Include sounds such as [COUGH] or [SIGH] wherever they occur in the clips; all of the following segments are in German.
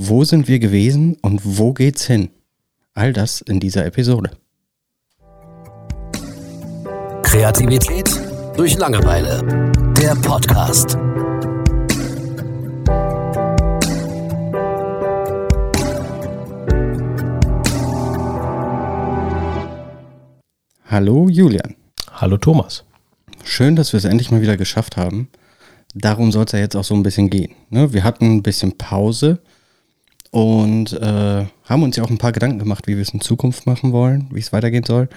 Wo sind wir gewesen und wo geht's hin? All das in dieser Episode. Kreativität durch Langeweile. Der Podcast. Hallo Julian. Hallo Thomas. Schön, dass wir es endlich mal wieder geschafft haben. Darum soll es ja jetzt auch so ein bisschen gehen. Ne? Wir hatten ein bisschen Pause und äh, haben uns ja auch ein paar Gedanken gemacht, wie wir es in Zukunft machen wollen, wie es weitergehen soll.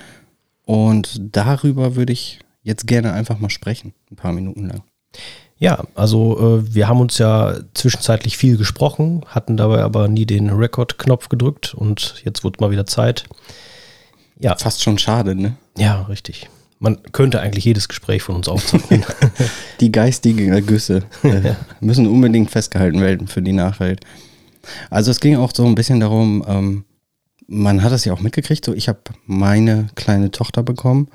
Und darüber würde ich jetzt gerne einfach mal sprechen, ein paar Minuten lang. Ja, also äh, wir haben uns ja zwischenzeitlich viel gesprochen, hatten dabei aber nie den Record-Knopf gedrückt und jetzt wurde mal wieder Zeit. Ja. Fast schon schade, ne? Ja, richtig. Man könnte eigentlich jedes Gespräch von uns aufzeichnen. [LAUGHS] die geistigen Ergüsse äh, [LAUGHS] müssen unbedingt festgehalten werden für die Nachwelt. Also es ging auch so ein bisschen darum, ähm, man hat es ja auch mitgekriegt, so ich habe meine kleine Tochter bekommen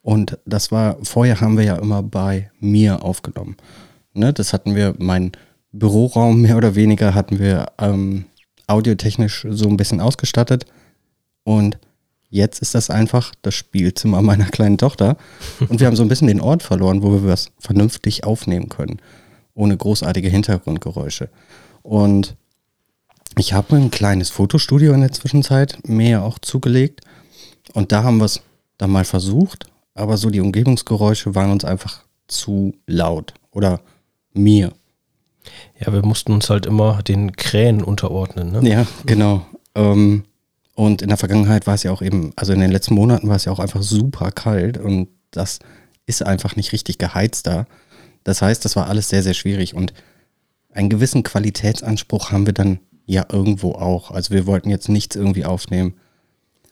und das war, vorher haben wir ja immer bei mir aufgenommen. Ne, das hatten wir, mein Büroraum mehr oder weniger hatten wir ähm, audiotechnisch so ein bisschen ausgestattet und jetzt ist das einfach das Spielzimmer meiner kleinen Tochter [LAUGHS] und wir haben so ein bisschen den Ort verloren, wo wir was vernünftig aufnehmen können, ohne großartige Hintergrundgeräusche. Und ich habe ein kleines Fotostudio in der Zwischenzeit mir auch zugelegt und da haben wir es dann mal versucht, aber so die Umgebungsgeräusche waren uns einfach zu laut oder mir. Ja, wir mussten uns halt immer den Krähen unterordnen. Ne? Ja, genau. Ähm, und in der Vergangenheit war es ja auch eben, also in den letzten Monaten war es ja auch einfach super kalt und das ist einfach nicht richtig geheizt da. Das heißt, das war alles sehr, sehr schwierig und einen gewissen Qualitätsanspruch haben wir dann ja irgendwo auch. Also wir wollten jetzt nichts irgendwie aufnehmen,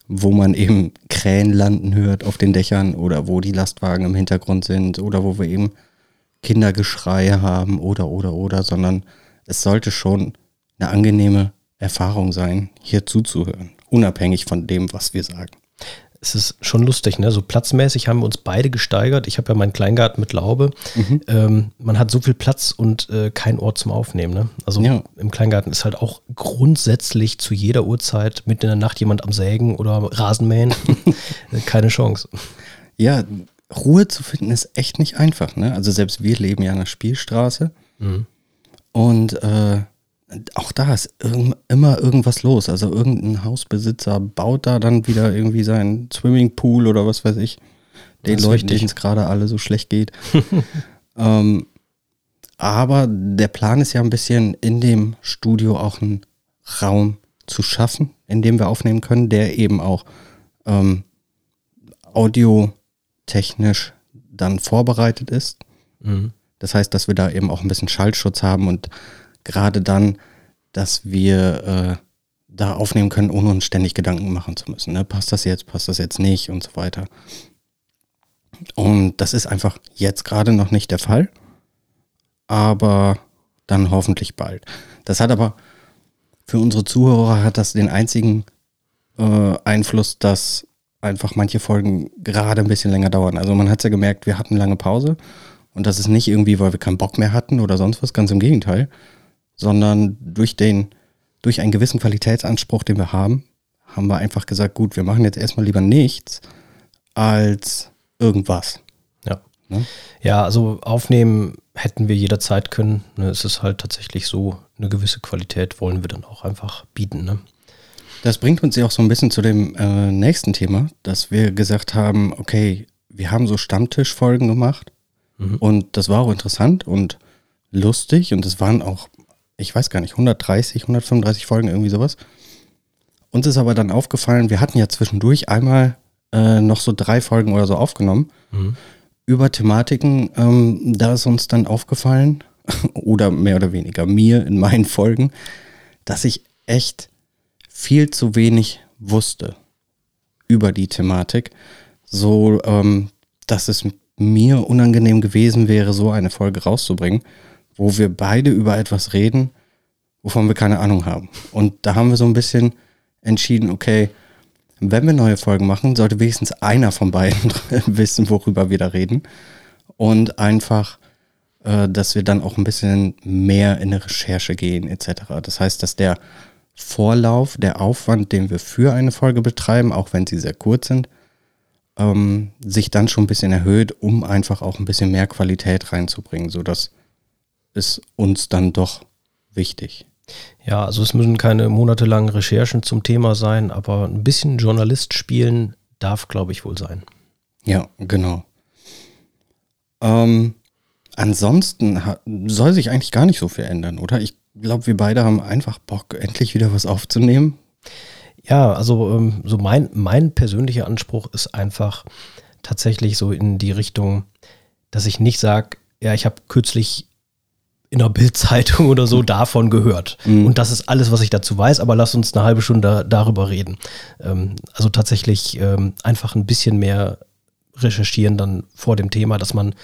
wo man eben Krähen landen hört auf den Dächern oder wo die Lastwagen im Hintergrund sind oder wo wir eben Kindergeschrei haben oder oder oder, sondern es sollte schon eine angenehme Erfahrung sein, hier zuzuhören, unabhängig von dem, was wir sagen es ist schon lustig, ne? So platzmäßig haben wir uns beide gesteigert. Ich habe ja meinen Kleingarten mit Laube. Mhm. Ähm, man hat so viel Platz und äh, kein Ort zum Aufnehmen. Ne? Also ja. im Kleingarten ist halt auch grundsätzlich zu jeder Uhrzeit mitten in der Nacht jemand am Sägen oder Rasenmähen. [LAUGHS] Keine Chance. Ja, Ruhe zu finden ist echt nicht einfach. Ne? Also selbst wir leben ja an der Spielstraße. Mhm. Und äh, auch da ist irg immer irgendwas los. Also irgendein Hausbesitzer baut da dann wieder irgendwie seinen Swimmingpool oder was weiß ich. Den Leuten, denen es gerade alle so schlecht geht. [LAUGHS] ähm, aber der Plan ist ja ein bisschen in dem Studio auch einen Raum zu schaffen, in dem wir aufnehmen können, der eben auch ähm, audiotechnisch dann vorbereitet ist. Mhm. Das heißt, dass wir da eben auch ein bisschen Schallschutz haben und gerade dann, dass wir äh, da aufnehmen können, ohne uns ständig Gedanken machen zu müssen. Ne? Passt das jetzt, passt das jetzt nicht und so weiter. Und das ist einfach jetzt gerade noch nicht der Fall, aber dann hoffentlich bald. Das hat aber für unsere Zuhörer hat das den einzigen äh, Einfluss, dass einfach manche Folgen gerade ein bisschen länger dauern. Also man hat es ja gemerkt, wir hatten lange Pause und das ist nicht irgendwie, weil wir keinen Bock mehr hatten oder sonst was, ganz im Gegenteil, sondern durch den, durch einen gewissen Qualitätsanspruch, den wir haben, haben wir einfach gesagt, gut, wir machen jetzt erstmal lieber nichts als irgendwas. Ja. Ne? Ja, also aufnehmen hätten wir jederzeit können. Ne? Es ist halt tatsächlich so, eine gewisse Qualität wollen wir dann auch einfach bieten. Ne? Das bringt uns ja auch so ein bisschen zu dem äh, nächsten Thema, dass wir gesagt haben, okay, wir haben so Stammtischfolgen gemacht mhm. und das war auch interessant und lustig und es waren auch ich weiß gar nicht, 130, 135 Folgen, irgendwie sowas. Uns ist aber dann aufgefallen, wir hatten ja zwischendurch einmal äh, noch so drei Folgen oder so aufgenommen mhm. über Thematiken. Ähm, da ist uns dann aufgefallen, [LAUGHS] oder mehr oder weniger mir in meinen Folgen, dass ich echt viel zu wenig wusste über die Thematik. So, ähm, dass es mir unangenehm gewesen wäre, so eine Folge rauszubringen wo wir beide über etwas reden, wovon wir keine Ahnung haben. Und da haben wir so ein bisschen entschieden, okay, wenn wir neue Folgen machen, sollte wenigstens einer von beiden [LAUGHS] wissen, worüber wir da reden. Und einfach äh, dass wir dann auch ein bisschen mehr in eine Recherche gehen etc. Das heißt, dass der Vorlauf, der Aufwand, den wir für eine Folge betreiben, auch wenn sie sehr kurz sind, ähm, sich dann schon ein bisschen erhöht, um einfach auch ein bisschen mehr Qualität reinzubringen, sodass es uns dann doch wichtig. Ja, also es müssen keine monatelangen Recherchen zum Thema sein, aber ein bisschen Journalist spielen darf, glaube ich, wohl sein. Ja, genau. Ähm, ansonsten soll sich eigentlich gar nicht so viel ändern, oder? Ich glaube, wir beide haben einfach Bock, endlich wieder was aufzunehmen. Ja, also ähm, so mein, mein persönlicher Anspruch ist einfach tatsächlich so in die Richtung, dass ich nicht sage, ja, ich habe kürzlich in der Bildzeitung oder so davon gehört. Mhm. Und das ist alles, was ich dazu weiß, aber lass uns eine halbe Stunde darüber reden. Ähm, also tatsächlich ähm, einfach ein bisschen mehr recherchieren dann vor dem Thema, dass man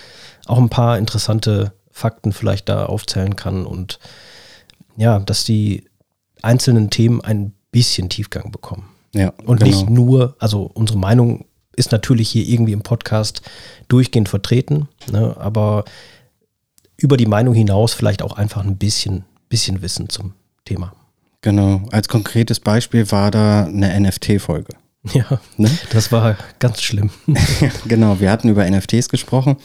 auch ein paar interessante Fakten vielleicht da aufzählen kann und ja, dass die einzelnen Themen ein bisschen Tiefgang bekommen. Ja, und genau. nicht nur, also unsere Meinung ist natürlich hier irgendwie im Podcast durchgehend vertreten, ne, aber über die Meinung hinaus vielleicht auch einfach ein bisschen, bisschen Wissen zum Thema. Genau. Als konkretes Beispiel war da eine NFT-Folge. [LAUGHS] Ja, ne? das war ganz schlimm. [LAUGHS] genau, wir hatten über NFTs gesprochen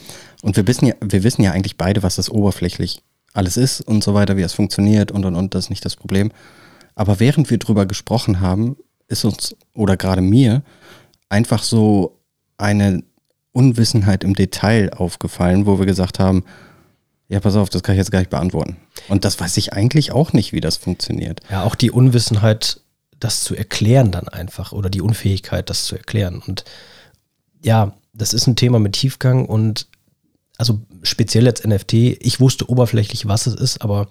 und wir wissen ja, wir wissen ja eigentlich beide, was das oberflächlich alles ist und so weiter, wie es funktioniert und und und, das ist nicht das Problem. Aber während wir drüber gesprochen haben, ist uns oder gerade mir einfach so eine Unwissenheit im Detail aufgefallen, wo wir gesagt haben, ja, pass auf, das kann ich jetzt gar nicht beantworten. Und das weiß ich eigentlich auch nicht, wie das funktioniert. Ja, auch die Unwissenheit, das zu erklären dann einfach oder die Unfähigkeit, das zu erklären. Und ja, das ist ein Thema mit Tiefgang und also speziell jetzt NFT, ich wusste oberflächlich, was es ist, aber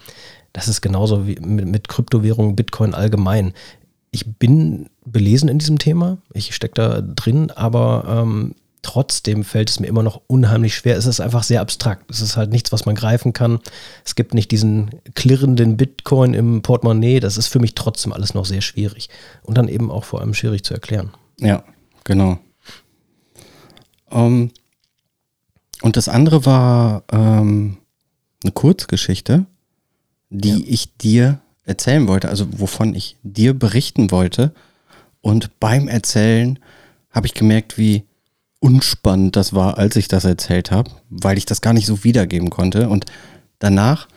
das ist genauso wie mit, mit Kryptowährungen, Bitcoin allgemein. Ich bin belesen in diesem Thema, ich stecke da drin, aber ähm, trotzdem fällt es mir immer noch unheimlich schwer. Es ist einfach sehr abstrakt. Es ist halt nichts, was man greifen kann. Es gibt nicht diesen klirrenden Bitcoin im Portemonnaie. Das ist für mich trotzdem alles noch sehr schwierig. Und dann eben auch vor allem schwierig zu erklären. Ja, genau. Um, ähm, und das andere war ähm, eine Kurzgeschichte, die ja. ich dir erzählen wollte, also wovon ich dir berichten wollte. Und beim Erzählen habe ich gemerkt, wie unspannend das war, als ich das erzählt habe, weil ich das gar nicht so wiedergeben konnte. Und danach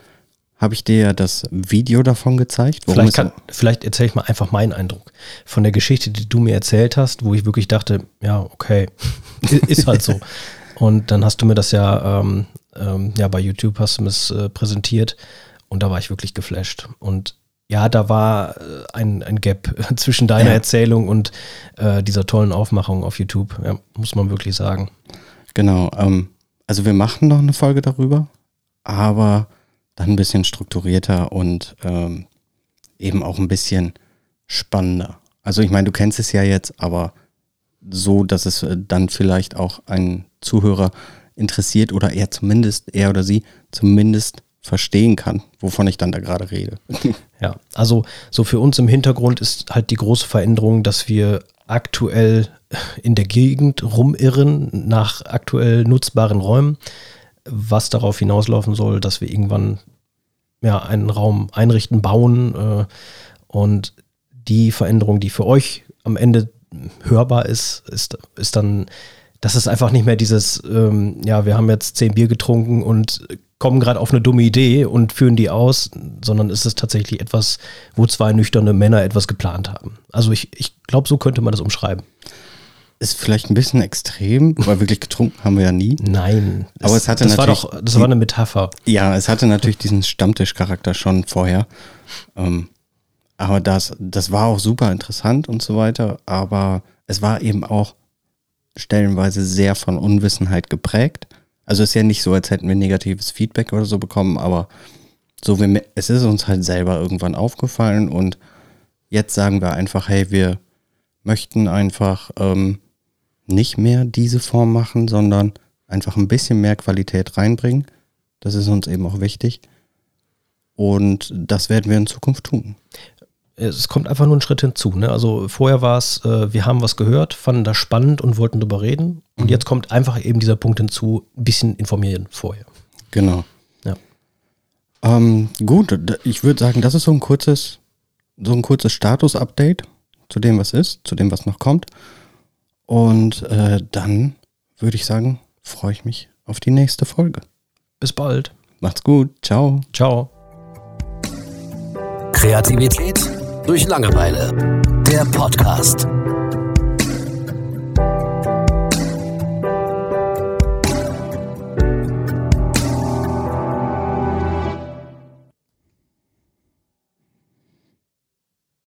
habe ich dir ja das Video davon gezeigt. Vielleicht, kann, vielleicht erzähle ich mal einfach meinen Eindruck von der Geschichte, die du mir erzählt hast, wo ich wirklich dachte, ja, okay, [LAUGHS] ist halt so. Und dann hast du mir das ja, ähm, ähm, ja bei YouTube hast du mir es äh, präsentiert und da war ich wirklich geflasht. Und ja, da war äh, ein, ein Gap [LAUGHS] zwischen deiner ja. Erzählung und äh, dieser tollen Aufmachung auf YouTube, ja, muss man wirklich sagen. Genau, ähm, also wir machen noch eine Folge darüber, aber dann ein bisschen strukturierter und ähm, eben auch ein bisschen spannender. Also ich meine, du kennst es ja jetzt, aber so, dass es äh, dann vielleicht auch einen Zuhörer interessiert oder er zumindest, er oder sie zumindest verstehen kann, wovon ich dann da gerade rede. [LAUGHS] Ja, also so für uns im Hintergrund ist halt die große Veränderung, dass wir aktuell in der Gegend rumirren nach aktuell nutzbaren Räumen, was darauf hinauslaufen soll, dass wir irgendwann ja, einen Raum einrichten, bauen äh, und die Veränderung, die für euch am Ende hörbar ist, ist, ist dann, dass es einfach nicht mehr dieses, ähm, ja, wir haben jetzt zehn Bier getrunken und kommen gerade auf eine dumme Idee und führen die aus, sondern es ist tatsächlich etwas, wo zwei nüchterne Männer etwas geplant haben. Also ich, ich glaube, so könnte man das umschreiben. Ist vielleicht ein bisschen extrem, weil wirklich getrunken haben wir ja nie. Nein. Aber es hatte das natürlich. War doch, das war eine Metapher. Ja, es hatte natürlich diesen Stammtischcharakter schon vorher. Ähm, aber das, das war auch super interessant und so weiter. Aber es war eben auch stellenweise sehr von Unwissenheit geprägt. Also ist ja nicht so, als hätten wir negatives Feedback oder so bekommen, aber so wie, es ist uns halt selber irgendwann aufgefallen und jetzt sagen wir einfach, hey, wir möchten einfach ähm, nicht mehr diese Form machen, sondern einfach ein bisschen mehr Qualität reinbringen. Das ist uns eben auch wichtig. Und das werden wir in Zukunft tun es kommt einfach nur ein Schritt hinzu. Ne? Also vorher war es, äh, wir haben was gehört, fanden das spannend und wollten darüber reden. Und mhm. jetzt kommt einfach eben dieser Punkt hinzu, ein bisschen informieren vorher. Genau. Ähm, gut, ich würde sagen, das ist so ein kurzes, so ein kurzes Status-Update zu dem, was ist, zu dem, was noch kommt. Und äh, dann würde ich sagen, freue ich mich auf die nächste Folge. Bis bald. Macht's gut. Ciao. Ciao. Kreativität durch Langeweile. Der Podcast.